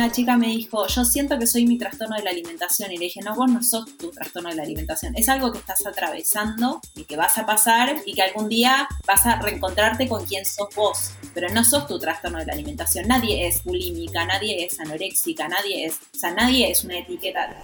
una chica me dijo, yo siento que soy mi trastorno de la alimentación. Y le dije, no, vos no sos tu trastorno de la alimentación. Es algo que estás atravesando y que vas a pasar y que algún día vas a reencontrarte con quien sos vos. Pero no sos tu trastorno de la alimentación. Nadie es bulímica, nadie es anoréxica, nadie es, o sea, nadie es una etiqueta.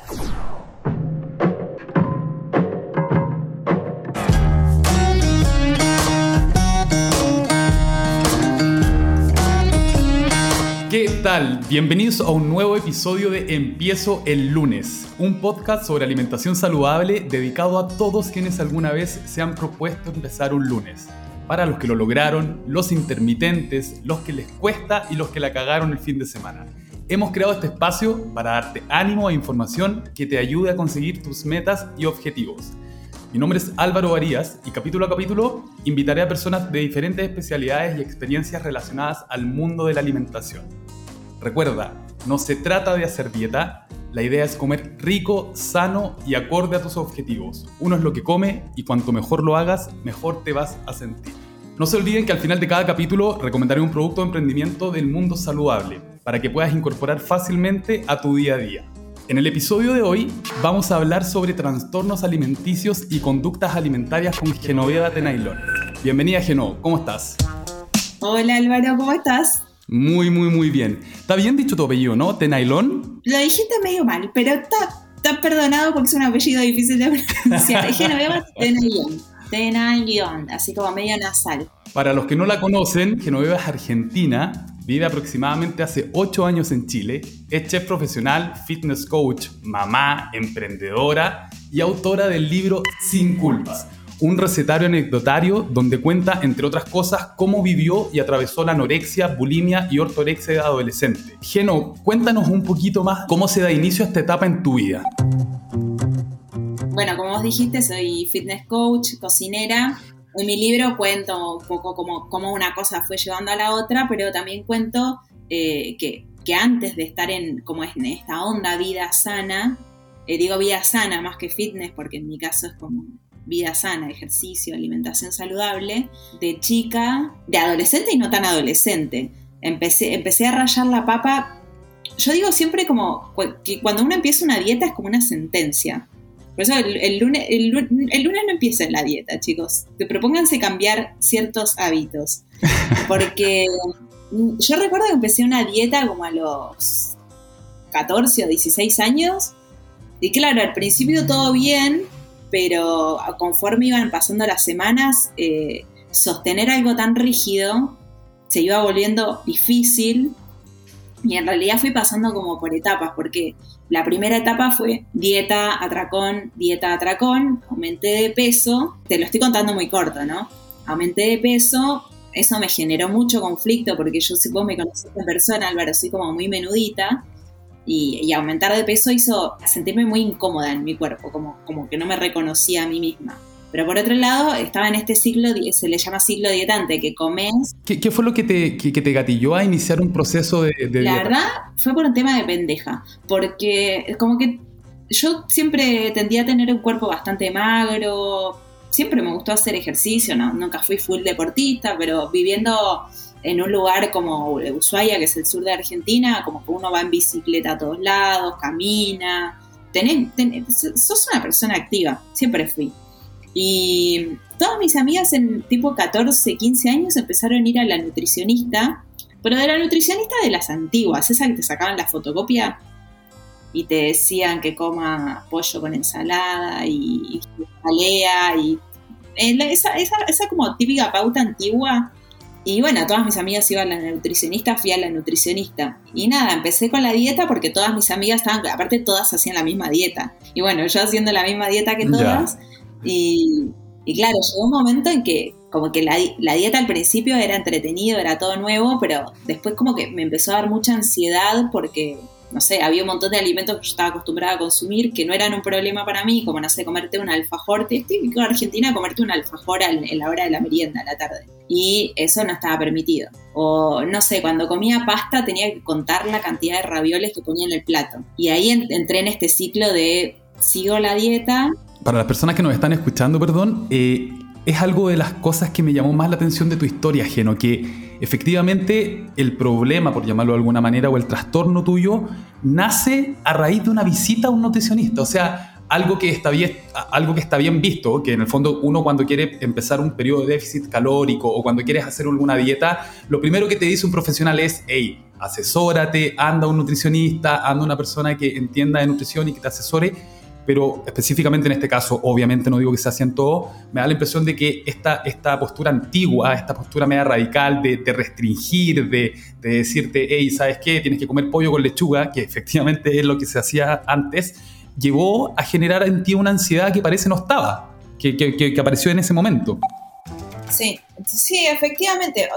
Tal? Bienvenidos a un nuevo episodio de Empiezo el lunes, un podcast sobre alimentación saludable dedicado a todos quienes alguna vez se han propuesto empezar un lunes. Para los que lo lograron, los intermitentes, los que les cuesta y los que la cagaron el fin de semana. Hemos creado este espacio para darte ánimo e información que te ayude a conseguir tus metas y objetivos. Mi nombre es Álvaro Varías y capítulo a capítulo invitaré a personas de diferentes especialidades y experiencias relacionadas al mundo de la alimentación. Recuerda, no se trata de hacer dieta, la idea es comer rico, sano y acorde a tus objetivos. Uno es lo que come y cuanto mejor lo hagas, mejor te vas a sentir. No se olviden que al final de cada capítulo recomendaré un producto de emprendimiento del mundo saludable para que puedas incorporar fácilmente a tu día a día. En el episodio de hoy vamos a hablar sobre trastornos alimenticios y conductas alimentarias con Genoveva Tenailón. Bienvenida Geno, ¿cómo estás? Hola Álvaro, ¿cómo estás? Muy, muy, muy bien. ¿Está bien dicho tu apellido, no? ¿Tenailón? Lo dijiste medio mal, pero está, está perdonado porque es un apellido difícil de pronunciar. Genoveva Tenailón. Tenailón, así como medio nasal. Para los que no la conocen, Genoveva es argentina Vive aproximadamente hace 8 años en Chile, es chef profesional, fitness coach, mamá, emprendedora y autora del libro Sin Culpas, un recetario anecdotario donde cuenta, entre otras cosas, cómo vivió y atravesó la anorexia, bulimia y ortorexia de adolescente. Geno, cuéntanos un poquito más cómo se da inicio a esta etapa en tu vida. Bueno, como vos dijiste, soy fitness coach, cocinera, en mi libro cuento un poco cómo, una cosa fue llevando a la otra, pero también cuento eh, que, antes de estar en, como en esta onda vida sana, eh, digo vida sana más que fitness, porque en mi caso es como vida sana, ejercicio, alimentación saludable, de chica, de adolescente y no tan adolescente. Empecé, empecé a rayar la papa. Yo digo siempre como que cuando uno empieza una dieta es como una sentencia. Por eso el, lunes, el, lunes no empieza en la dieta, chicos. Te propónganse cambiar ciertos hábitos. Porque yo recuerdo que empecé una dieta como a los 14 o 16 años. Y claro, al principio todo bien, pero conforme iban pasando las semanas, eh, sostener algo tan rígido se iba volviendo difícil. Y en realidad fui pasando como por etapas, porque la primera etapa fue dieta, atracón, dieta, atracón, aumenté de peso, te lo estoy contando muy corto, ¿no? Aumenté de peso, eso me generó mucho conflicto, porque yo, vos me conoces en persona, Álvaro, soy como muy menudita, y, aumentar de peso hizo sentirme muy incómoda en mi cuerpo, como, como que no me reconocía a mí misma. Pero por otro lado, estaba en este ciclo, se le llama ciclo dietante, que comes... ¿Qué, fue lo que te, que, te, gatilló a iniciar un proceso de, de La verdad, fue por un tema de pendeja, porque como que yo siempre tendía a tener un cuerpo bastante magro, siempre me gustó hacer ejercicio, no, nunca fui full deportista, pero viviendo en un lugar como Ushuaia, que es el sur de Argentina, como uno va en bicicleta a todos lados, camina, tenés, sos una persona activa, siempre fui. Y todas mis amigas en tipo 14, 15 años empezaron a ir a la nutricionista, pero de la nutricionista de las antiguas, esa que te sacaban la fotocopia y te decían que coma pollo con ensalada y, jalea y eh, esa, esa, esa como típica pauta antigua y bueno, todas mis amigas iban a la nutricionista, fui a la nutricionista. Y nada, empecé con la dieta porque todas mis amigas estaban, aparte todas hacían la misma dieta. Y bueno, yo haciendo la misma dieta que todas, y, claro, llegó un momento en que como que la, la, dieta al principio era entretenido, era todo nuevo, pero después como que me empezó a dar mucha ansiedad porque, no sé, había un montón de alimentos que yo estaba acostumbrada a consumir que no eran un problema para mí, como, no sé, comerte un alfajor, es típico de Argentina comerte un alfajor en la hora de la merienda, a la tarde, y eso no estaba permitido. O, no sé, cuando comía pasta tenía que contar la cantidad de ravioles que ponía en el plato. Y ahí entré en este ciclo de sigo la dieta, para las personas que nos están escuchando, perdón, eh, es algo de las cosas que me llamó más la atención de tu historia, Geno, que efectivamente el problema, por llamarlo de alguna manera, o el trastorno tuyo, nace a raíz de una visita a un nutricionista. O sea, algo que está bien, algo que está bien visto, que en el fondo uno cuando quiere empezar un periodo de déficit calórico o cuando quieres hacer alguna dieta, lo primero que te dice un profesional es, hey, asesórate, anda un nutricionista, anda una persona que entienda de nutrición y que te asesore, pero específicamente en este caso, obviamente no digo que se hacía en todo, me da la impresión de que esta, esta postura antigua, esta postura media radical de, restringir, de, de decirte, hey, ¿sabes qué? Tienes que comer pollo con lechuga, que efectivamente es lo que se hacía antes, llevó a generar en ti una ansiedad que parece no estaba, que, que, apareció en ese momento. Sí, sí, efectivamente.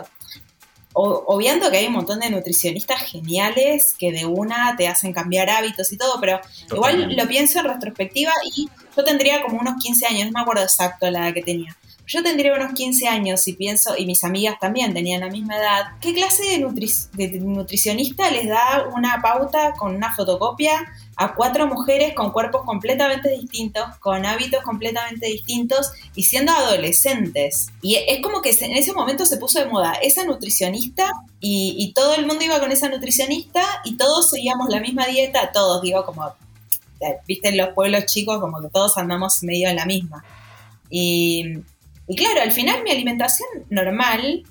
Obviando que hay un montón de nutricionistas geniales que de una te hacen cambiar hábitos y todo, pero igual lo pienso en retrospectiva y yo tendría como unos 15 años, no me acuerdo exacto la edad que tenía. Yo tendría unos 15 años y pienso, y mis amigas también tenían la misma edad, ¿qué clase de, de nutricionista les da una pauta con una fotocopia a cuatro mujeres con cuerpos completamente distintos, con hábitos completamente distintos y siendo adolescentes. Y es como que en ese momento se puso de moda esa nutricionista y, todo el mundo iba con esa nutricionista y todos seguíamos la misma dieta, todos, digo, como, viste, en los pueblos chicos como que todos andamos medio en la misma. Y claro, al final mi alimentación normal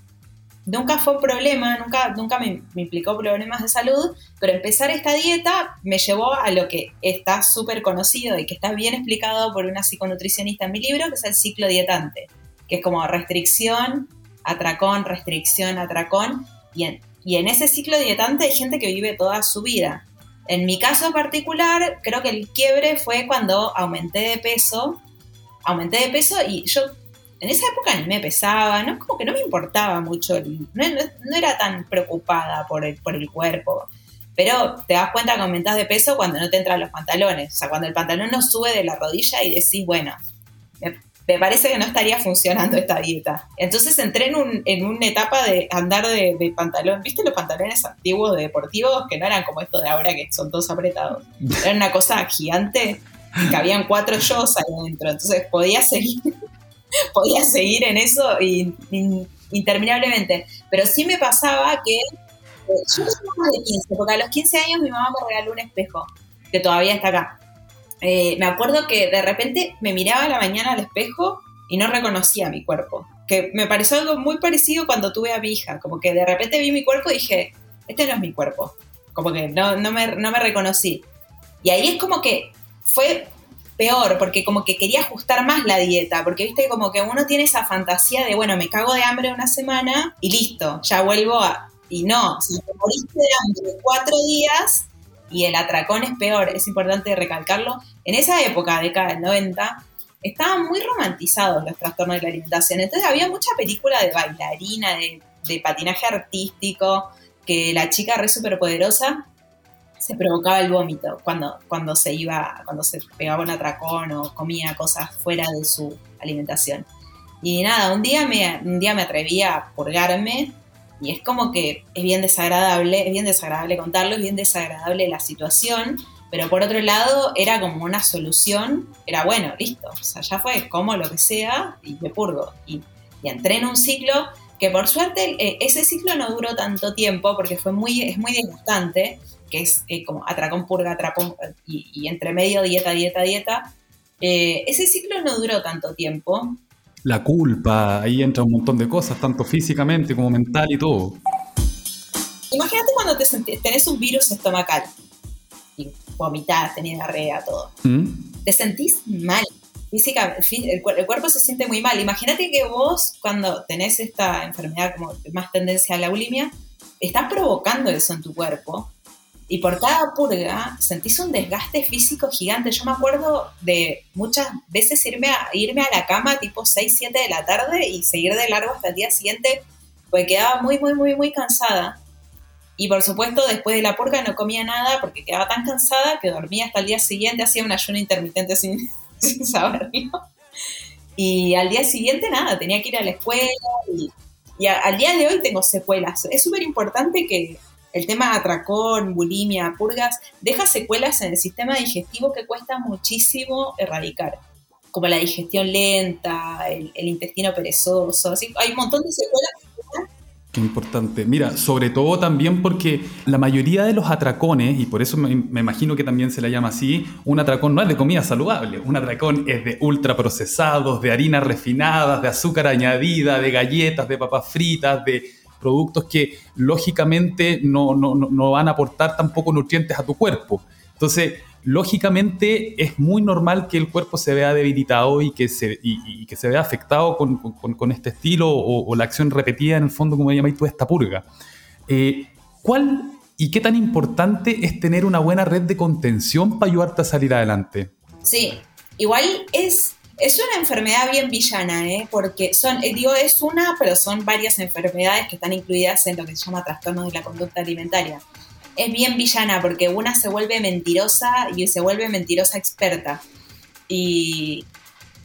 nunca fue problema, nunca, nunca me, implicó problemas de salud, pero empezar esta dieta me llevó a lo que está súper conocido y que está bien explicado por una psiconutricionista en mi libro, que es el ciclo dietante, que es como restricción, atracón, restricción, atracón, y en, y en ese ciclo dietante hay gente que vive toda su vida. En mi caso particular, creo que el quiebre fue cuando aumenté de peso, aumenté de peso y yo en esa época ni me pesaba, ¿no? Como que no me importaba mucho, no, era tan preocupada por el, por el cuerpo. Pero te das cuenta que aumentas de peso cuando no te entran los pantalones. O sea, cuando el pantalón no sube de la rodilla y decís, bueno, me, parece que no estaría funcionando esta dieta. Entonces entré en, un, en una etapa de andar de, de, pantalón. ¿Viste los pantalones antiguos de deportivos? Que no eran como estos de ahora que son todos apretados. Era una cosa gigante y habían cuatro yo ahí adentro. Entonces podía seguir podía seguir en eso interminablemente. Pero sí me pasaba que eh, yo tenía más de 15, porque a los 15 años mi mamá me regaló un espejo, que todavía está acá. Eh, me acuerdo que de repente me miraba a la mañana al espejo y no reconocía mi cuerpo. Que me pareció algo muy parecido cuando tuve a mi hija. Como que de repente vi mi cuerpo y dije, este no es mi cuerpo. Como que no, no, me, no me reconocí. Y ahí es como que fue peor, porque como que quería ajustar más la dieta, porque viste como que uno tiene esa fantasía de, bueno, me cago de hambre una semana y listo, ya vuelvo a... Y no, si te moriste de hambre cuatro días y el atracón es peor, es importante recalcarlo, en esa época, década del 90, estaban muy romantizados los trastornos de la alimentación, entonces había mucha película de bailarina, de, de patinaje artístico, que la chica re superpoderosa se provocaba el vómito cuando, cuando se iba, cuando se pegaba un atracón o comía cosas fuera de su alimentación. Y nada, un día me, un día me atreví a purgarme y es como que es bien desagradable, es bien desagradable contarlo, es bien desagradable la situación, pero por otro lado era como una solución, era bueno, listo, o sea, ya fue, como lo que sea y me purgo. Y, y entré en un ciclo que por suerte eh, ese ciclo no duró tanto tiempo porque fue muy, es muy disgustante, que es eh, como atracón, purga, atracón y, entre medio dieta, dieta, dieta. Eh, ese ciclo no duró tanto tiempo. La culpa, ahí entra un montón de cosas, tanto físicamente como mental y todo. Imagínate cuando te tenés un virus estomacal y vomitas, tenés diarrea, todo. ¿Mm? Te sentís mal. Física, el, cuerpo se siente muy mal. Imagínate que vos, cuando tenés esta enfermedad como más tendencia a la bulimia, estás provocando eso en tu cuerpo y por cada purga sentís un desgaste físico gigante. Yo me acuerdo de muchas veces irme a, irme a la cama tipo 6, 7 de la tarde y seguir de largo hasta el día siguiente, porque quedaba muy, muy, muy, muy cansada. Y por supuesto, después de la purga no comía nada porque quedaba tan cansada que dormía hasta el día siguiente, hacía un ayuno intermitente sin, saberlo. Y al día siguiente nada, tenía que ir a la escuela y, y al día de hoy tengo secuelas. Es súper importante que el tema atracón, bulimia, purgas, deja secuelas en el sistema digestivo que cuesta muchísimo erradicar, como la digestión lenta, el, intestino perezoso, hay un montón de secuelas Importante. Mira, sobre todo también porque la mayoría de los atracones, y por eso me, imagino que también se le llama así, un atracón no es de comida saludable, un atracón es de ultraprocesados, de harinas refinadas, de azúcar añadida, de galletas, de papas fritas, de productos que lógicamente no, no van a aportar tampoco nutrientes a tu cuerpo. Entonces, lógicamente es muy normal que el cuerpo se vea debilitado y que se, que se vea afectado con, este estilo o, la acción repetida en el fondo, como llamáis tú, esta purga. Eh, ¿Cuál y qué tan importante es tener una buena red de contención para ayudarte a salir adelante? Sí, igual es, es una enfermedad bien villana, ¿eh? porque son, eh, digo, es una, pero son varias enfermedades que están incluidas en lo que se llama trastornos de la conducta alimentaria es bien villana porque una se vuelve mentirosa y se vuelve mentirosa experta. Y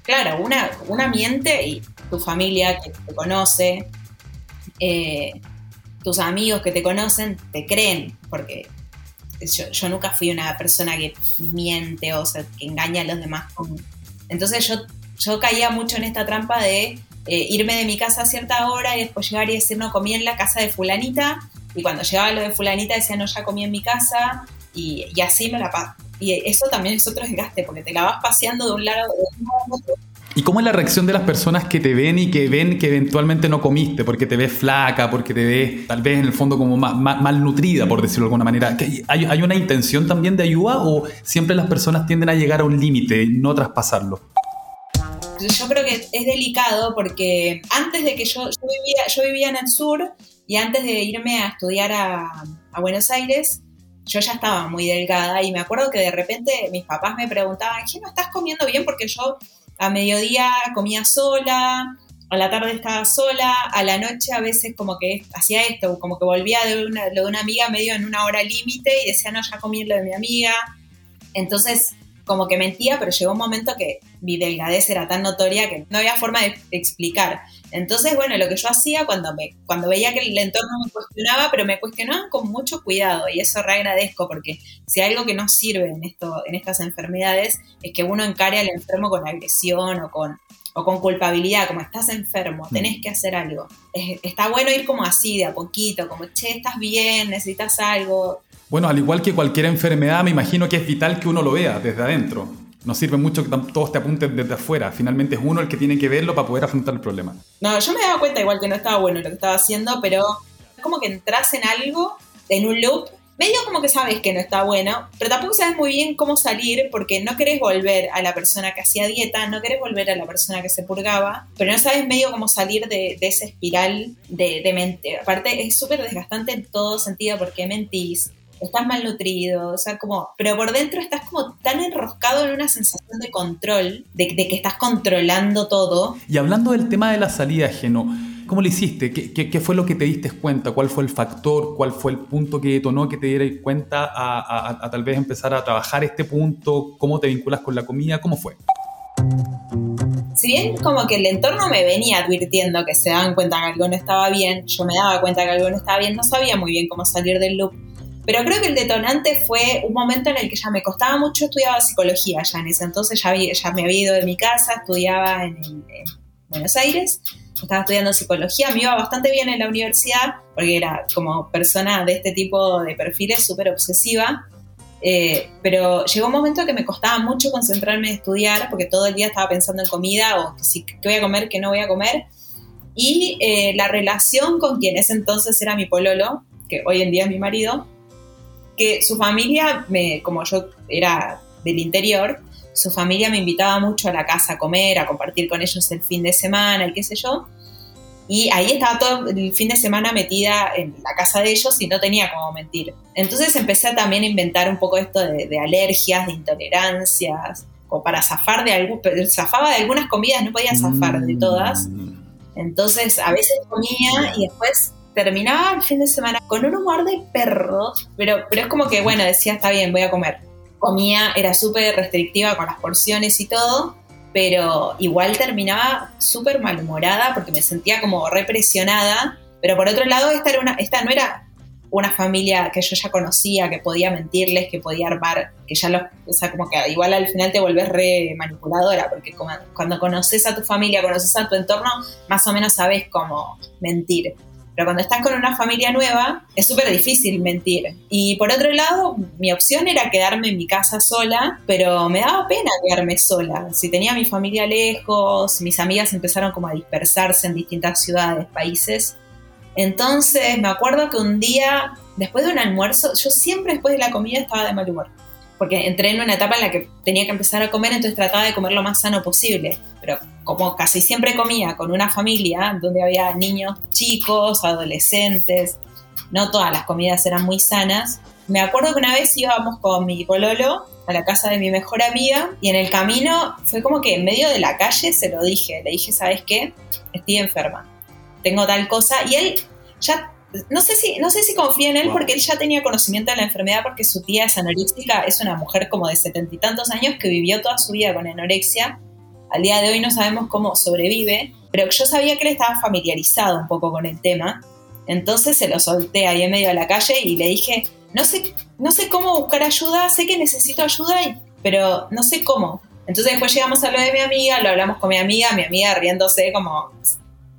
claro, una, una miente y tu familia que te conoce, eh, tus amigos que te conocen, te creen, porque yo, nunca fui una persona que miente o sea, que engaña a los demás. Entonces yo, yo caía mucho en esta trampa de eh, irme de mi casa a cierta hora y después llegar y decir, no, comí en la casa de fulanita y cuando llegaba lo de fulanita decía, no, ya comí en mi casa y, así me la paso. Y eso también es otro desgaste, porque te la vas paseando de un lado a otro. ¿Y cómo es la reacción de las personas que te ven y que ven que eventualmente no comiste, porque te ves flaca, porque te ves tal vez en el fondo como mal nutrida, por decirlo de alguna manera? ¿Hay, ¿Hay una intención también de ayuda o siempre las personas tienden a llegar a un límite y no traspasarlo? Yo creo que es delicado porque antes de que yo, yo, vivía, yo vivía en el sur y antes de irme a estudiar a, Buenos Aires, yo ya estaba muy delgada y me acuerdo que de repente mis papás me preguntaban, ¿qué no estás comiendo bien? Porque yo a mediodía comía sola, a la tarde estaba sola, a la noche a veces como que hacía esto, como que volvía de una, de una amiga medio en una hora límite y decía, no, ya comí lo de mi amiga. Entonces como que mentía, pero llegó un momento que mi delgadez era tan notoria que no había forma de explicar. Entonces, bueno, lo que yo hacía cuando, me, cuando veía que el entorno me cuestionaba, pero me cuestionaban con mucho cuidado y eso reagradezco porque si hay algo que no sirve en, esto, en estas enfermedades es que uno encare al enfermo con agresión o con, o con culpabilidad, como estás enfermo, mm. tenés que hacer algo. está bueno ir como así, de a poquito, como, che, estás bien, necesitas algo. Bueno, al igual que cualquier enfermedad, me imagino que es vital que uno lo vea desde adentro. No sirve mucho que todos te apunten desde afuera. Finalmente es uno el que tiene que verlo para poder afrontar el problema. No, yo me daba cuenta igual que no estaba bueno lo que estaba haciendo, pero es como que entras en algo, en un loop, medio como que sabes que no está bueno, pero tampoco sabes muy bien cómo salir porque no querés volver a la persona que hacía dieta, no querés volver a la persona que se purgaba, pero no sabes medio cómo salir de, esa espiral de, de mente. Aparte es súper desgastante en todo sentido porque mentís, estás malnutrido, o sea, como, pero por dentro estás como tan enroscado en una sensación de control, de, que estás controlando todo. Y hablando del tema de la salida, Geno, ¿cómo lo hiciste? ¿Qué, fue lo que te diste cuenta? ¿Cuál fue el factor? ¿Cuál fue el punto que detonó que te dieras cuenta a, tal vez empezar a trabajar este punto? ¿Cómo te vinculas con la comida? ¿Cómo fue? si bien como que el entorno me venía advirtiendo que se daban cuenta que algo no estaba bien, yo me daba cuenta que algo no estaba bien, no sabía muy bien cómo salir del loop. Pero creo que el detonante fue un momento en el que ya me costaba mucho, estudiaba psicología ya en ese entonces, ya, ya me había ido de mi casa, estudiaba en, Buenos Aires, estaba estudiando psicología, me iba bastante bien en la universidad, porque era como persona de este tipo de perfiles súper obsesiva, eh, pero llegó un momento que me costaba mucho concentrarme en estudiar, porque todo el día estaba pensando en comida o si, qué voy a comer, qué no voy a comer. Y eh, la relación con quien ese entonces era mi pololo, que hoy en día es mi marido, que su familia, me, como yo era del interior, su familia me invitaba mucho a la casa a comer, a compartir con ellos el fin de semana, el qué sé yo. Y ahí estaba todo el fin de semana metida en la casa de ellos y no tenía cómo mentir. Entonces empecé también a inventar un poco esto de, alergias, de intolerancias, o para zafar de algún, zafaba de algunas comidas, no podía zafar de todas. Mm. Entonces a veces comía y después terminaba el fin de semana con un humor de perro, pero, pero es como que, bueno, decía, está bien, voy a comer. Comía, era súper restrictiva con las porciones y todo, pero igual terminaba súper malhumorada porque me sentía como represionada. Pero por otro lado, esta, era una, esta no era una familia que yo ya conocía, que podía mentirles, que podía armar, que ya los, o sea, como que igual al final te volvés re manipuladora, porque cuando conoces a tu familia, conoces a tu entorno, más o menos sabes cómo mentir. Pero cuando estás con una familia nueva, es súper difícil mentir. Y por otro lado, mi opción era quedarme en mi casa sola, pero me daba pena quedarme sola. Si tenía mi familia lejos, mis amigas empezaron como a dispersarse en distintas ciudades, países. Entonces me acuerdo que un día, después de un almuerzo, yo siempre después de la comida estaba de mal humor porque entré en una etapa en la que tenía que empezar a comer, entonces trataba de comer lo más sano posible. Pero como casi siempre comía con una familia donde había niños chicos, adolescentes, no todas las comidas eran muy sanas. Me acuerdo que una vez íbamos con mi pololo a la casa de mi mejor amiga y en el camino fue como que en medio de la calle se lo dije, le dije, ¿sabes qué? Estoy enferma, tengo tal cosa y él ya no sé si, no sé si confía en él porque él ya tenía conocimiento de la enfermedad porque su tía es anoréxica, es una mujer como de setenta y tantos años que vivió toda su vida con anorexia. Al día de hoy no sabemos cómo sobrevive, pero yo sabía que él estaba familiarizado un poco con el tema. Entonces se lo solté ahí en medio de la calle y le dije, no sé, no sé cómo buscar ayuda, sé que necesito ayuda, pero no sé cómo. Entonces después llegamos a lo de mi amiga, lo hablamos con mi amiga, mi amiga riéndose como,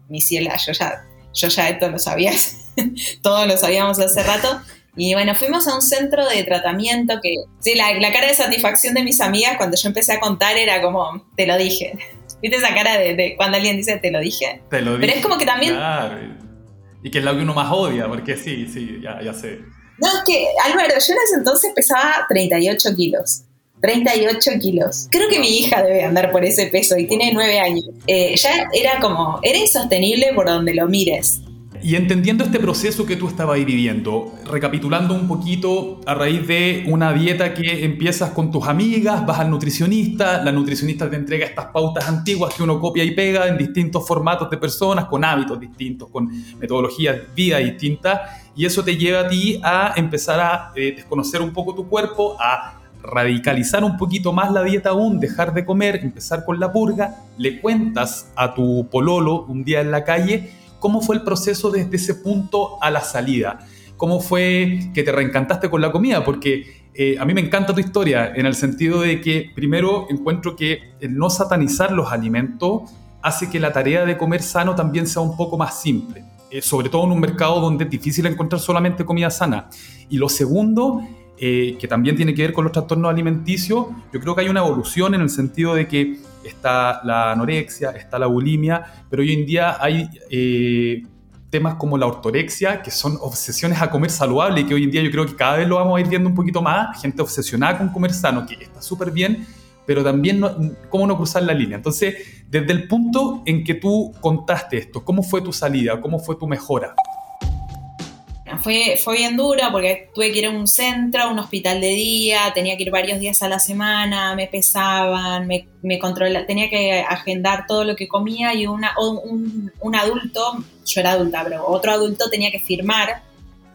mi ciela, yo ya, yo ya esto lo sabía todos lo sabíamos hace rato. Y bueno, fuimos a un centro de tratamiento que, sí, la, cara de satisfacción de mis amigas cuando yo empecé a contar era como, te lo dije. ¿Viste esa cara de, cuando alguien dice, te lo dije? Te lo dije. Pero es como que también... Claro. Y que es lo que uno más odia, porque sí, sí, ya, ya sé. No, es que, Álvaro, yo en ese entonces pesaba 38 kilos. 38 kilos. Creo que mi hija debe andar por ese peso y tiene 9 años. Eh, ya era como, era insostenible por donde lo mires. Y entendiendo este proceso que tú estabas viviendo, recapitulando un poquito a raíz de una dieta que empiezas con tus amigas, vas al nutricionista, la nutricionista te entrega estas pautas antiguas que uno copia y pega en distintos formatos de personas, con hábitos distintos, con metodologías de vida distintas, y eso te lleva a ti a empezar a eh, desconocer un poco tu cuerpo, a radicalizar un poquito más la dieta aún, dejar de comer, empezar con la purga, le cuentas a tu pololo un día en la calle, ¿Cómo fue el proceso desde ese punto a la salida? ¿Cómo fue que te reencantaste con la comida? Porque eh, a mí me encanta tu historia en el sentido de que primero encuentro que el no satanizar los alimentos hace que la tarea de comer sano también sea un poco más simple, eh, sobre todo en un mercado donde es difícil encontrar solamente comida sana. Y lo segundo eh, que también tiene que ver con los trastornos alimenticios, yo creo que hay una evolución en el sentido de que está la anorexia, está la bulimia, pero hoy en día hay eh, temas como la ortorexia, que son obsesiones a comer saludable y que hoy en día yo creo que cada vez lo vamos a ir viendo un poquito más, gente obsesionada con comer sano, que está súper bien, pero también cómo no cruzar la línea. Entonces, desde el punto en que tú contaste esto, ¿cómo fue tu salida? ¿Cómo fue tu mejora? Fue, fue bien duro porque tuve que ir a un centro, a un hospital de día, tenía que ir varios días a la semana, me pesaban, me, me tenía que agendar todo lo que comía y una, un, un, adulto, yo era adulta, pero otro adulto tenía que firmar,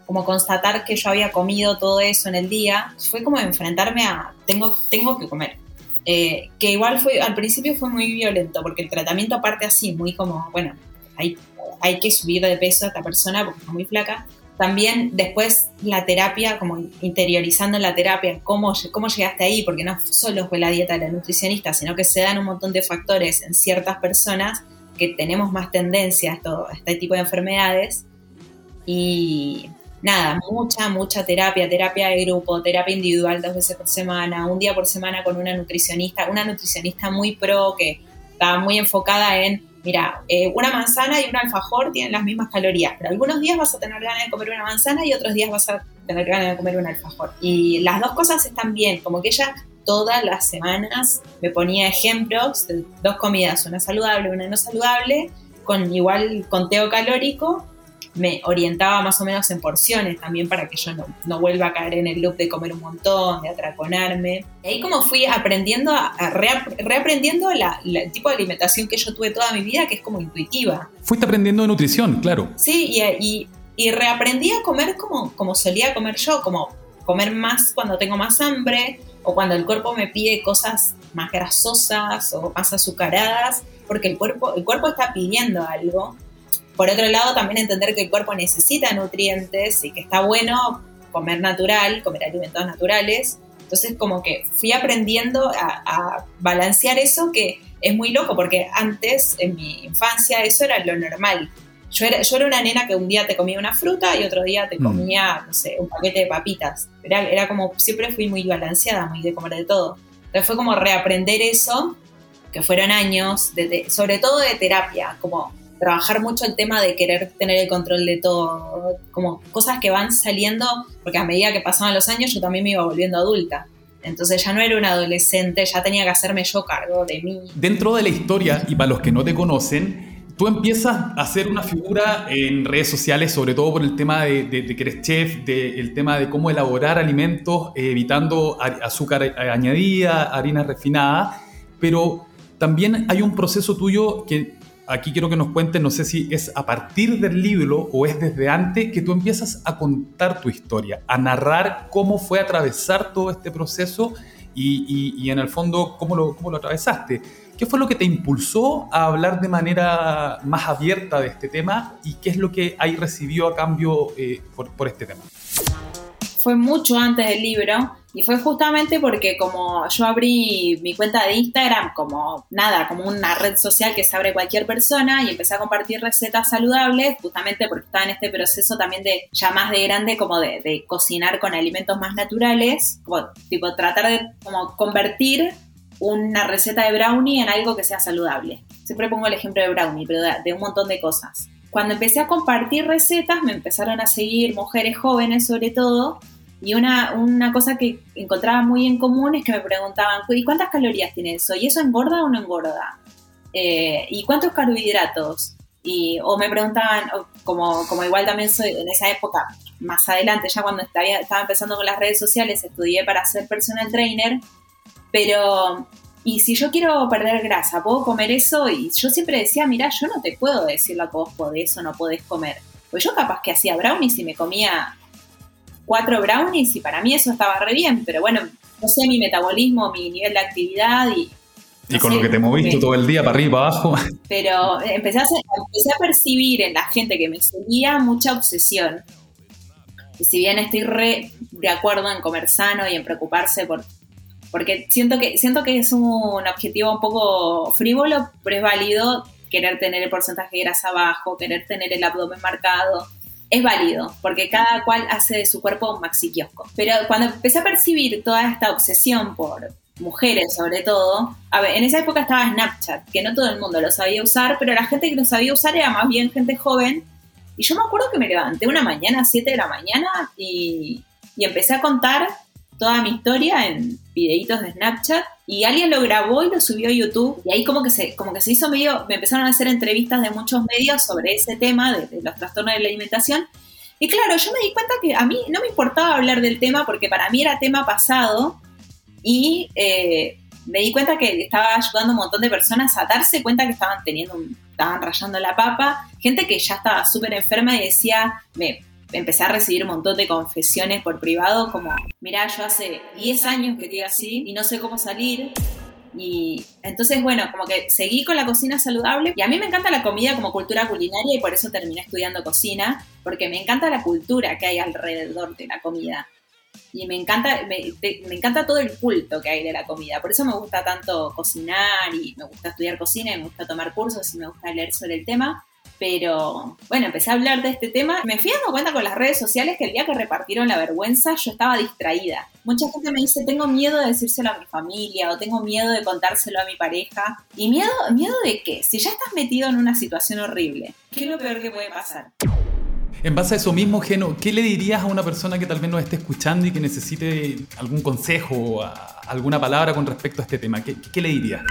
como constatar que yo había comido todo eso en el día. Fue como enfrentarme a, tengo, tengo que comer. Eh, que igual fue, al principio fue muy violento, porque el tratamiento aparte así, muy como, bueno, hay, hay que subir de peso a esta persona porque está muy flaca también después la terapia, como interiorizando la terapia, cómo, cómo llegaste ahí, porque no solo fue la dieta de la nutricionista, sino que se dan un montón de factores en ciertas personas que tenemos más tendencia a, este tipo de enfermedades. Y nada, mucha, mucha terapia, terapia de grupo, terapia individual dos veces por semana, un día por semana con una nutricionista, una nutricionista muy pro que estaba muy enfocada en mira, eh, una manzana y un alfajor tienen las mismas calorías, pero algunos días vas a tener ganas de comer una manzana y otros días vas a tener ganas de comer un alfajor. Y las dos cosas están bien, como que ella todas las semanas me ponía ejemplos de dos comidas, una saludable, una no saludable, con igual conteo calórico me orientaba más o menos en porciones también para que yo no, vuelva a caer en el loop de comer un montón, de atraconarme. Y ahí como fui aprendiendo, a, reaprendiendo el tipo de alimentación que yo tuve toda mi vida, que es como intuitiva. Fuiste aprendiendo de nutrición, claro. Sí, y, y, reaprendí a comer como, como solía comer yo, como comer más cuando tengo más hambre o cuando el cuerpo me pide cosas más grasosas o más azucaradas, porque el cuerpo, el cuerpo está pidiendo algo por otro lado, también entender que el cuerpo necesita nutrientes y que está bueno comer natural, comer alimentos naturales. Entonces, como que fui aprendiendo a, balancear eso que es muy loco, porque antes, en mi infancia, eso era lo normal. yo era, yo era una nena que un día te comía una fruta y otro día te mm. comía, no sé, un paquete de papitas. Era, era como, siempre fui muy balanceada, muy de comer de todo. Entonces fue como reaprender eso, que fueron años, sobre todo de terapia, como trabajar mucho el tema de querer tener el control de todo, como cosas que van saliendo, porque a medida que pasaban los años yo también me iba volviendo adulta. Entonces ya no era una adolescente, ya tenía que hacerme yo cargo de mí. Dentro de la historia, y para los que no te conocen, tú empiezas a ser una figura en redes sociales, sobre todo por el tema de, que eres chef, del tema de cómo elaborar alimentos eh, evitando azúcar añadida, harina refinada, pero también hay un proceso tuyo que aquí quiero que nos cuentes, no sé si es a partir del libro o es desde antes que tú empiezas a contar tu historia, a narrar cómo fue atravesar todo este proceso y, en el fondo cómo lo, cómo lo atravesaste. ¿Qué fue lo que te impulsó a hablar de manera más abierta de este tema y qué es lo que ahí recibió a cambio eh, por, por este tema? Fue mucho antes del libro y fue justamente porque como yo abrí mi cuenta de Instagram como nada, como una red social que se abre cualquier persona y empecé a compartir recetas saludables, justamente porque estaba en este proceso también de ya más de grande como de, cocinar con alimentos más naturales, como tipo tratar de como convertir una receta de brownie en algo que sea saludable. Siempre pongo el ejemplo de brownie, pero de un montón de cosas. Cuando empecé a compartir recetas, me empezaron a seguir mujeres jóvenes sobre todo, y una, una cosa que encontraba muy en común es que me preguntaban, ¿y cuántas calorías tiene eso? ¿Y eso engorda o no engorda? Eh, ¿Y cuántos carbohidratos? Y, o me preguntaban, como, como igual también soy en esa época, más adelante, ya cuando estaba, estaba empezando con las redes sociales, estudié para ser personal trainer, pero, ¿y si yo quiero perder grasa, puedo comer eso? Y yo siempre decía, mira, yo no te puedo decir lo que vos podés o no podés comer. Pues yo capaz que hacía brownies y me comía cuatro brownies y para mí eso estaba re bien, pero bueno, no sé mi metabolismo, mi nivel de actividad y... y con lo que te moviste todo el día para arriba, para abajo. Pero empecé a, empecé a percibir en la gente que me seguía mucha obsesión. Y si bien estoy re de acuerdo en comer sano y en preocuparse por... Porque siento que, siento que es un objetivo un poco frívolo, pero es válido querer tener el porcentaje de grasa bajo, querer tener el abdomen marcado, es válido, porque cada cual hace de su cuerpo un maxi kiosco. Pero cuando empecé a percibir toda esta obsesión por mujeres sobre todo, a ver, en esa época estaba Snapchat, que no todo el mundo lo sabía usar, pero la gente que lo sabía usar era más bien gente joven. Y yo me acuerdo que me levanté una mañana, a 7 de la mañana, y, y empecé a contar toda mi historia en videitos de Snapchat y alguien lo grabó y lo subió a YouTube y ahí como que se, como que se hizo medio, me empezaron a hacer entrevistas de muchos medios sobre ese tema de, los trastornos de la alimentación. Y claro, yo me di cuenta que a mí no me importaba hablar del tema porque para mí era tema pasado y eh, me di cuenta que estaba ayudando a un montón de personas a darse cuenta que estaban teniendo estaban rayando la papa, gente que ya estaba súper enferma y decía, me, empecé a recibir un montón de confesiones por privado, como, mira, yo hace 10 años que estoy así y no sé cómo salir. Y entonces, bueno, como que seguí con la cocina saludable. Y a mí me encanta la comida como cultura culinaria y por eso terminé estudiando cocina, porque me encanta la cultura que hay alrededor de la comida. Y me encanta, me, me encanta todo el culto que hay de la comida. Por eso me gusta tanto cocinar y me gusta estudiar cocina y me gusta tomar cursos y me gusta leer sobre el tema pero bueno, empecé a hablar de este tema. Me fui dando cuenta con las redes sociales que el día que repartieron la vergüenza yo estaba distraída. Mucha gente me dice, tengo miedo de decírselo a mi familia o tengo miedo de contárselo a mi pareja. ¿Y miedo, miedo de qué? Si ya estás metido en una situación horrible, ¿qué es lo peor que puede pasar? En base a eso mismo, Geno, ¿qué le dirías a una persona que tal vez nos esté escuchando y que necesite algún consejo o alguna palabra con respecto a este tema? ¿Qué, qué le dirías?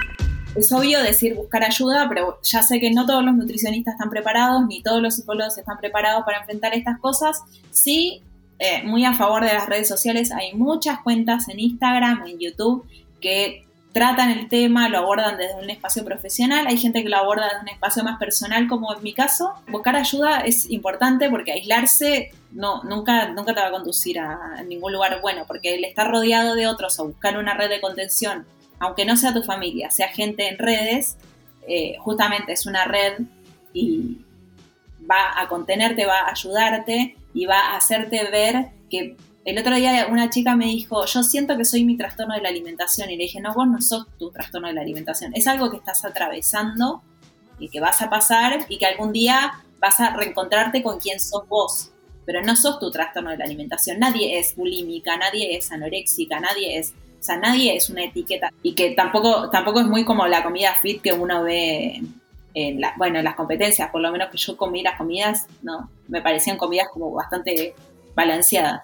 Es obvio decir buscar ayuda, pero ya sé que no todos los nutricionistas están preparados, ni todos los psicólogos están preparados para enfrentar estas cosas. Sí, eh, muy a favor de las redes sociales, hay muchas cuentas en Instagram, en YouTube, que tratan el tema, lo abordan desde un espacio profesional, hay gente que lo aborda desde un espacio más personal, como en mi caso. Buscar ayuda es importante porque aislarse no, nunca, nunca te va a conducir a, ningún lugar bueno, porque el estar rodeado de otros o buscar una red de contención aunque no sea tu familia, sea gente en redes, eh, justamente es una red y va a contenerte, va a ayudarte y va a hacerte ver que el otro día una chica me dijo, yo siento que soy mi trastorno de la alimentación y le dije, no, vos no sos tu trastorno de la alimentación, es algo que estás atravesando y que vas a pasar y que algún día vas a reencontrarte con quién sos vos, pero no sos tu trastorno de la alimentación. Nadie es bulímica, nadie es anoréxica, nadie es, o sea, nadie es una etiqueta y que tampoco, tampoco es muy como la comida fit que uno ve en la, bueno, en las competencias, por lo menos que yo comí las comidas, no, me parecían comidas como bastante balanceadas.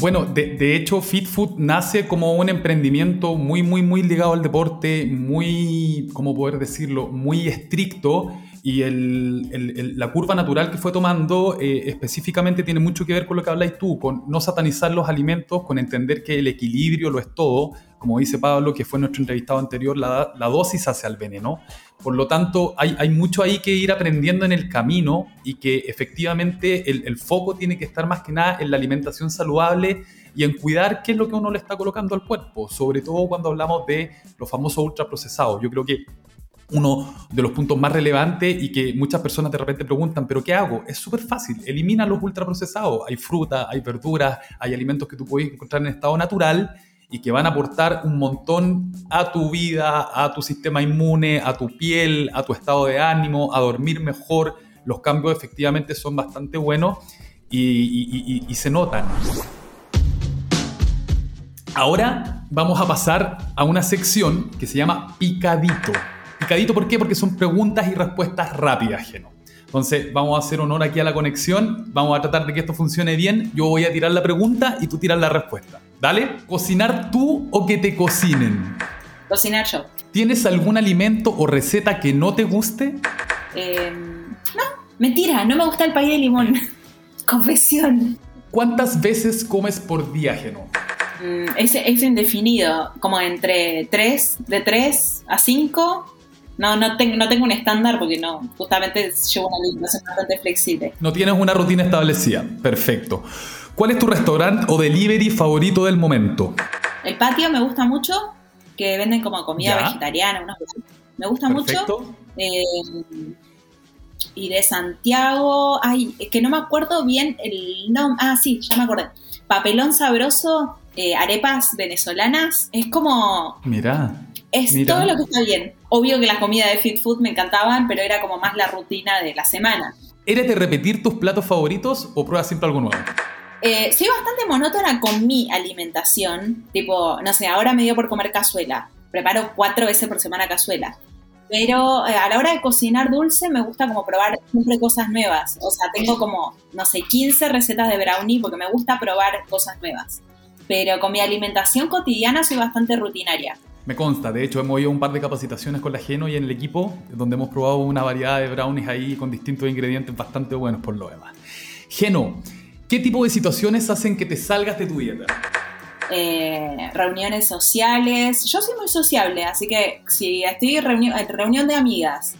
Bueno, de, hecho, Fit Food nace como un emprendimiento muy, muy, muy ligado al deporte, muy, ¿cómo poder decirlo?, muy estricto y la curva natural que fue tomando eh, específicamente tiene mucho que ver con lo que habláis tú, con no satanizar los alimentos, con entender que el equilibrio lo es todo. Como dice Pablo, que fue nuestro entrevistado anterior, la, dosis hace al veneno. Por lo tanto, hay, hay, mucho ahí que ir aprendiendo en el camino y que efectivamente el, el foco tiene que estar más que nada en la alimentación saludable y en cuidar qué es lo que uno le está colocando al cuerpo, sobre todo cuando hablamos de los famosos ultraprocesados. Yo creo que uno de los puntos más relevantes y que muchas personas de repente preguntan, ¿pero qué hago? Es súper fácil, elimina los ultraprocesados. Hay fruta, hay verduras, hay alimentos que tú puedes encontrar en estado natural y que van a aportar un montón a tu vida, a tu sistema inmune, a tu piel, a tu estado de ánimo, a dormir mejor. Los cambios efectivamente son bastante buenos y, y se notan. Ahora vamos a pasar a una sección que se llama Picadito. Picadito, ¿por qué? Porque son preguntas y respuestas rápidas, Geno. Entonces, vamos a hacer honor aquí a la conexión, vamos a tratar de que esto funcione bien. Yo voy a tirar la pregunta y tú tiras la respuesta. ¿Dale? ¿Cocinar tú o que te cocinen? Cocinar yo. ¿Tienes algún alimento o receta que no te guste? Em, no, mentira, no me gusta el pay de limón. Confesión. ¿Cuántas veces comes por día, Geno? Mm, es, es, indefinido, como entre 3, de 3 a 5 no, no, no tengo un estándar porque no, justamente llevo una alimentación bastante flexible. No tienes una rutina establecida. Perfecto. ¿Cuál es tu restaurante o delivery favorito del momento? El patio me gusta mucho, que venden como comida vegetariana. me gusta mucho. Eh, y de Santiago, ay, es que no me acuerdo bien el nombre. Ah, sí, ya me acordé. Papelón sabroso, eh, arepas venezolanas. Es como. Mira. Es todo lo que está bien. Obvio que las comidas de Fit Food me encantaban, pero era como más la rutina de la semana. ¿Eres de repetir tus platos favoritos o pruebas siempre algo nuevo? Eh, soy bastante monótona con mi alimentación. Tipo, no sé, ahora me dio por comer cazuela. Preparo cuatro veces por semana cazuela. Pero eh, a la hora de cocinar dulce me gusta como probar siempre cosas nuevas. O sea, tengo como, no sé, 15 recetas de brownie porque me gusta probar cosas nuevas. Pero con mi alimentación cotidiana soy bastante rutinaria. Me consta, de hecho hemos ido a un par de capacitaciones con la Geno y en el equipo, donde hemos probado una variedad de brownies ahí con distintos ingredientes bastante buenos por lo demás. Geno, ¿qué tipo de situaciones hacen que te salgas de tu dieta? Eh, reuniones sociales. Yo soy muy sociable, así que si estoy en reunión de amigas,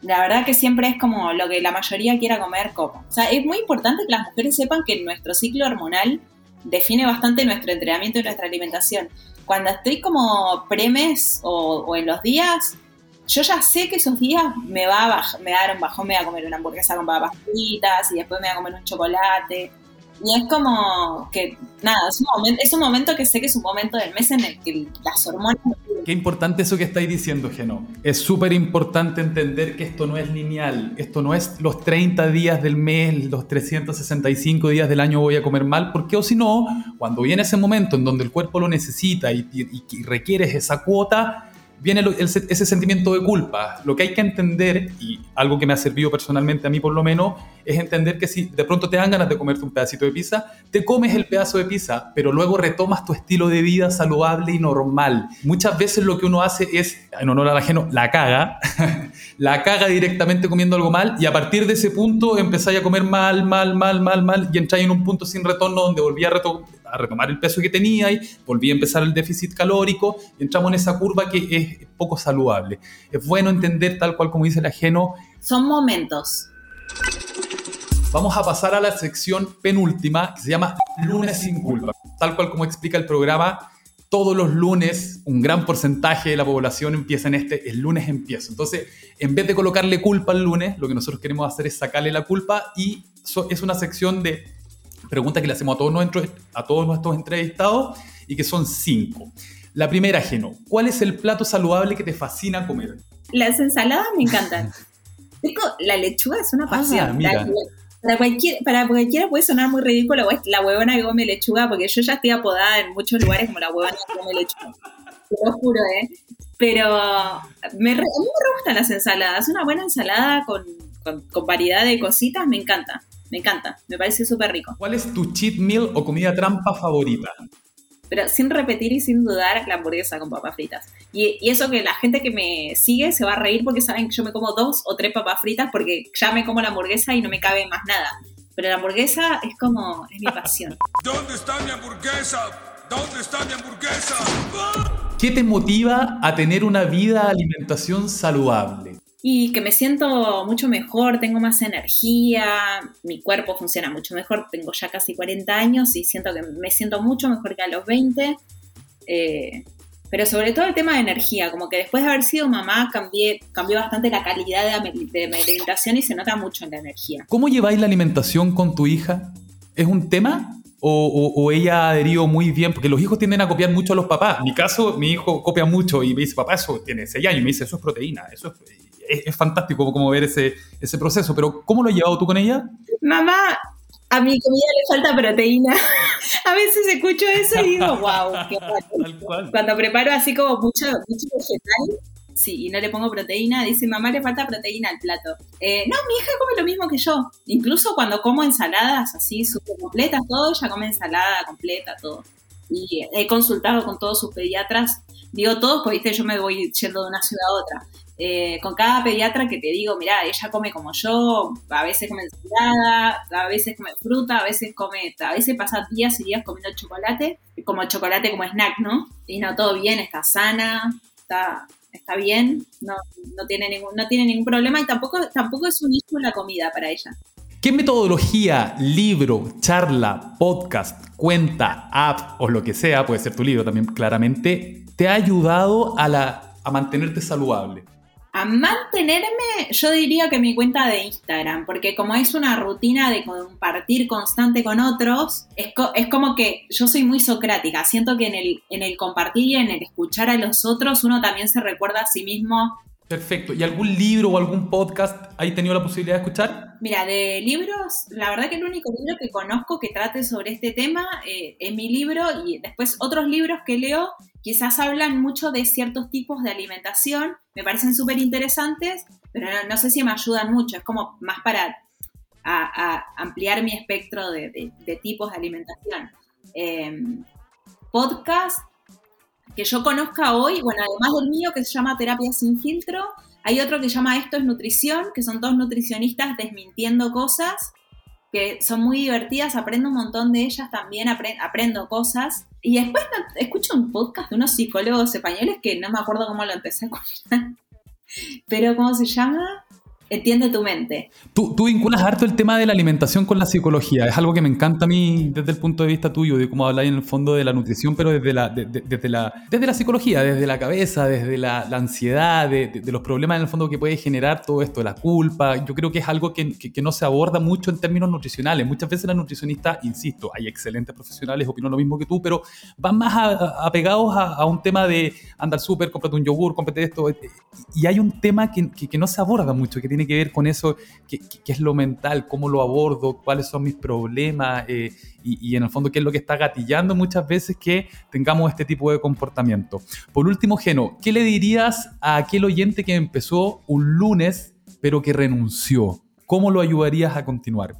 la verdad que siempre es como lo que la mayoría quiera comer, como. O sea, es muy importante que las mujeres sepan que nuestro ciclo hormonal define bastante nuestro entrenamiento y nuestra alimentación cuando estoy como premes o, en los días, yo ya sé que esos días me va a, me dar un bajón, me voy a comer una hamburguesa con papas fritas y después me voy a comer un chocolate. Y es como que, nada, es un, momento, es un momento que sé que es un momento del mes en el que las hormonas Qué importante eso que estáis diciendo, Geno. Es súper importante entender que esto no es lineal, esto no es los 30 días del mes, los 365 días del año voy a comer mal, porque o si no, cuando viene ese momento en donde el cuerpo lo necesita y, y, y requieres esa cuota, viene ese sentimiento de culpa. Lo que hay que entender, y algo que me ha servido personalmente a mí por lo menos, es entender que si de pronto te dan ganas de comerte un pedacito de pizza, te comes el pedazo de pizza, pero luego retomas tu estilo de vida saludable y normal. Muchas veces lo que uno hace es, en honor al ajeno, la caga, la caga directamente comiendo algo mal y a partir de ese punto empezáis a comer mal, mal, mal, mal, mal y entráis en un punto sin retorno donde volví a, retomar el peso que tenía y volví a empezar el déficit calórico y entramos en esa curva que es poco saludable. Es bueno entender tal cual como dice el ajeno. Son momentos Vamos a pasar a la sección penúltima que se llama Lunes sin culpa. Tal cual como explica el programa, todos los lunes un gran porcentaje de la población empieza en este, el lunes empiezo. Entonces, en vez de colocarle culpa al lunes, lo que nosotros queremos hacer es sacarle la culpa y es una sección de preguntas que le hacemos a todos, nuestros, a todos nuestros entrevistados y que son cinco. La primera, Geno, ¿cuál es el plato saludable que te fascina comer? Las ensaladas me encantan. la lechuga es una Ah, pasión. mira. Para, cualquier, para cualquiera puede sonar muy ridículo, o es la huevona que come lechuga, porque yo ya estoy apodada en muchos lugares como la huevona que come lechuga. Te lo juro, ¿eh? Pero me re- a mí me gustan las ensaladas. Una buena ensalada con, con, con variedad de cositas me encanta. Me encanta. Me parece súper rico. ¿Cuál es tu cheat meal o comida trampa favorita? Pero sin repetir y sin dudar, la hamburguesa con papas fritas. Y, y eso que la gente que me sigue se va a reír porque saben que yo me como dos o tres papas fritas porque ya me como la hamburguesa y no me cabe más nada. Pero la hamburguesa es como, es mi pasión. ¿Dónde está mi hamburguesa? ¿Dónde está mi hamburguesa? ¿Qué te motiva a tener una vida de alimentación saludable? Y que me siento mucho mejor, tengo más energía, mi cuerpo funciona mucho mejor, tengo ya casi 40 años y siento que me siento mucho mejor que a los 20. eh, pero sobre todo el tema de energía, como que después de haber sido mamá cambié, cambió bastante la calidad de, la- alimentación y se nota mucho en la energía. ¿Cómo lleváis la alimentación con tu hija? ¿Es un tema? ¿O, o- o ella ha adherido muy bien? Porque los hijos tienden a copiar mucho a los papás. En mi caso, mi hijo copia mucho y me dice, papá, eso tiene 6 años. Y me dice, eso es proteína. Eso es, es- es fantástico como ver ese, ese proceso. Pero, ¿cómo lo has llevado tú con ella? Mamá, a mi comida le falta proteína. a veces escucho eso y digo, wow, qué raro. Cuando preparo así como mucho, mucho vegetal, sí, y no le pongo proteína, dice, mamá, le falta proteína al plato. Eh, no, mi hija come lo mismo que yo. Incluso cuando como ensaladas así súper completas, todo, ella come ensalada completa, todo. Y he consultado con todos sus pediatras, digo todos, porque viste, yo me voy yendo de una ciudad a otra. Eh, con cada pediatra que te digo, mira, ella come como yo, a veces come ensalada, a veces come fruta, a veces come, a veces pasa días y días comiendo chocolate, como chocolate como snack, ¿no? Y no, todo bien, está sana, está, está bien, no, no, tiene ningún, no tiene ningún problema y tampoco, tampoco es un issue la comida para ella. ¿Qué metodología, libro, charla, podcast, cuenta, app o lo que sea, puede ser tu libro también claramente, te ha ayudado a, la, a mantenerte saludable? A mantenerme, yo diría que mi cuenta de Instagram, porque como es una rutina de compartir constante con otros, es, co- es como que yo soy muy socrática, siento que en el, en el compartir y en el escuchar a los otros uno también se recuerda a sí mismo. Perfecto. ¿Y algún libro o algún podcast has tenido la posibilidad de escuchar? Mira, de libros, la verdad que el único libro que conozco que trate sobre este tema eh, es mi libro y después otros libros que leo quizás hablan mucho de ciertos tipos de alimentación, me parecen súper interesantes, pero no, sé si me ayudan mucho, es como más para ampliar mi espectro de, tipos de alimentación. Eh, podcast que yo conozca hoy, bueno, además del mío que se llama Terapia sin filtro, hay otro que se llama Esto es Nutrición, que son dos nutricionistas desmintiendo cosas que son muy divertidas, aprendo un montón de ellas también, apre- aprendo cosas. Y después escucho un podcast de unos psicólogos españoles que no me acuerdo cómo lo empecé a escuchar. Pero ¿cómo se llama? Entiende tu mente. Tú, tú vinculas harto el tema de la alimentación con la psicología. Es algo que me encanta a mí desde el punto de vista tuyo, de cómo habláis en el fondo de la nutrición, pero desde la, de- de- desde la, desde la psicología, desde la cabeza, desde la, la ansiedad, de, de- los problemas en el fondo que puede generar todo esto, la culpa. Yo creo que es algo que, que- que no se aborda mucho en términos nutricionales. Muchas veces las nutricionistas, insisto, hay excelentes profesionales, opino lo mismo que tú, pero van más a- a- apegados a, a un tema de andar súper, cómprate un yogur, cómprate esto. Y hay un tema que- que no se aborda mucho, que tiene que ver con eso, que es lo mental, cómo lo abordo, cuáles son mis problemas eh, y, y en el fondo qué es lo que está gatillando muchas veces que tengamos este tipo de comportamiento. Por último, Geno, ¿qué le dirías a aquel oyente que empezó un lunes pero que renunció? ¿Cómo lo ayudarías a continuar?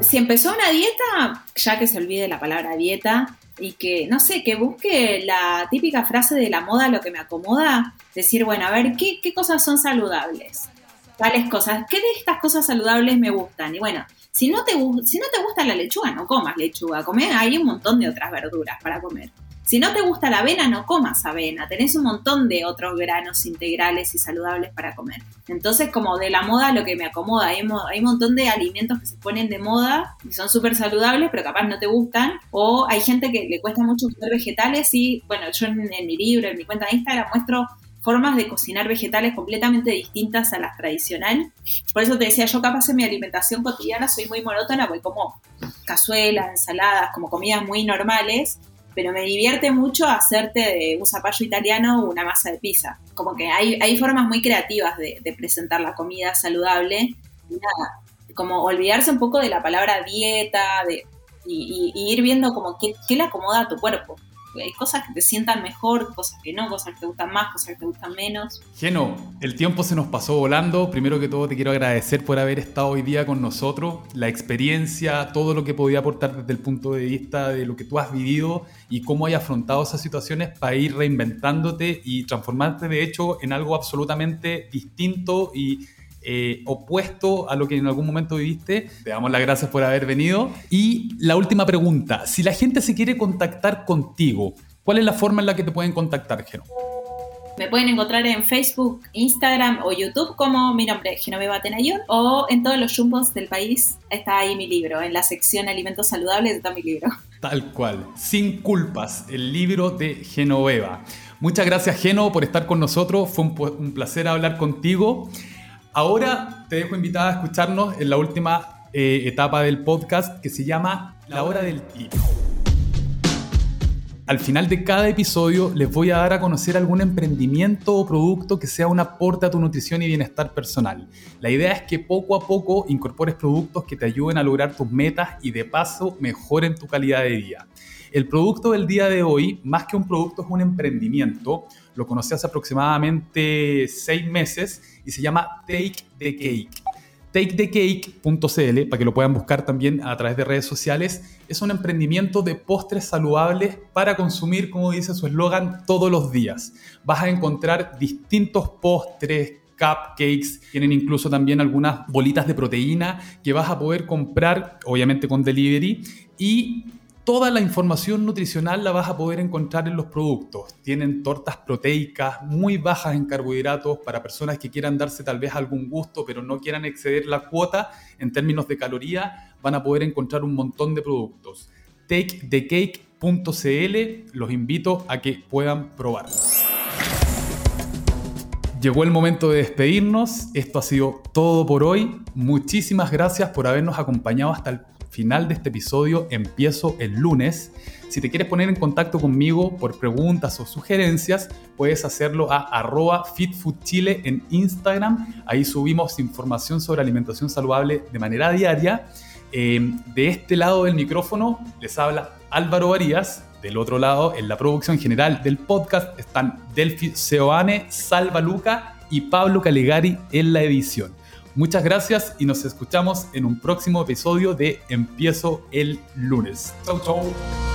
Si empezó una dieta, ya que se olvide la palabra dieta y que, no sé, que busque la típica frase de la moda, lo que me acomoda, decir, bueno, a ver, ¿qué, qué cosas son saludables? Tales cosas, ¿qué de estas cosas saludables me gustan? Y bueno, si no te, si no te gusta la lechuga, no comas lechuga, come, hay un montón de otras verduras para comer. Si no te gusta la avena, no comas avena, tenés un montón de otros granos integrales y saludables para comer. Entonces, como de la moda lo que me acomoda, hay, hay un montón de alimentos que se ponen de moda y son súper saludables, pero capaz no te gustan. O hay gente que le cuesta mucho comer vegetales y, bueno, yo en mi libro, en mi cuenta de Instagram muestro formas de cocinar vegetales completamente distintas a las tradicionales. Por eso te decía, yo capaz en mi alimentación cotidiana soy muy monótona, voy como cazuelas, ensaladas, como comidas muy normales. pero me divierte mucho hacerte de un zapallo italiano una masa de pizza. Como que hay, hay formas muy creativas de, presentar la comida saludable. nada, como olvidarse un poco de la palabra dieta de, y, ir viendo como qué, qué le acomoda a tu cuerpo hay cosas que te sientan mejor, cosas que no, cosas que te gustan más, cosas que te gustan menos. Geno, el tiempo se nos pasó volando. Primero que todo te quiero agradecer por haber estado hoy día con nosotros, la experiencia, todo lo que podía aportar desde el punto de vista de lo que tú has vivido y cómo hay afrontado esas situaciones para ir reinventándote y transformarte de hecho en algo absolutamente distinto y eh, opuesto a lo que en algún momento viviste. Te damos las gracias por haber venido. Y la última pregunta, si la gente se quiere contactar contigo, ¿cuál es la forma en la que te pueden contactar, Geno? Me pueden encontrar en Facebook, Instagram o YouTube como mi nombre, Genoveva Tenayon, o en todos los jumbos del país está ahí mi libro, en la sección Alimentos Saludables está mi libro. Tal cual, Sin Culpas, el libro de Genoveva. Muchas gracias Geno por estar con nosotros, fue un placer hablar contigo. Ahora te dejo invitada a escucharnos en la última eh, etapa del podcast que se llama La hora del tip. Al final de cada episodio les voy a dar a conocer algún emprendimiento o producto que sea un aporte a tu nutrición y bienestar personal. La idea es que poco a poco incorpores productos que te ayuden a lograr tus metas y de paso mejoren tu calidad de vida. El producto del día de hoy, más que un producto, es un emprendimiento. Lo conocí hace aproximadamente seis meses y se llama Take the Cake. TakeTheCake.cl, para que lo puedan buscar también a través de redes sociales, es un emprendimiento de postres saludables para consumir, como dice su eslogan, todos los días. Vas a encontrar distintos postres, cupcakes, tienen incluso también algunas bolitas de proteína que vas a poder comprar, obviamente con delivery, y Toda la información nutricional la vas a poder encontrar en los productos. Tienen tortas proteicas muy bajas en carbohidratos para personas que quieran darse tal vez algún gusto pero no quieran exceder la cuota en términos de caloría. Van a poder encontrar un montón de productos. TakeTheCake.cl los invito a que puedan probar. Llegó el momento de despedirnos. Esto ha sido todo por hoy. Muchísimas gracias por habernos acompañado hasta el final de este episodio empiezo el lunes. Si te quieres poner en contacto conmigo por preguntas o sugerencias, puedes hacerlo a arroba fitfoodchile en Instagram. Ahí subimos información sobre alimentación saludable de manera diaria. Em, de este lado del micrófono les habla Álvaro Varías. Del otro lado, en la producción general del podcast, están Delphi Seoane, Salva Luca y Pablo Calegari en la edición. Muchas gracias y nos escuchamos en un próximo episodio de Empiezo el lunes. Chau, chau.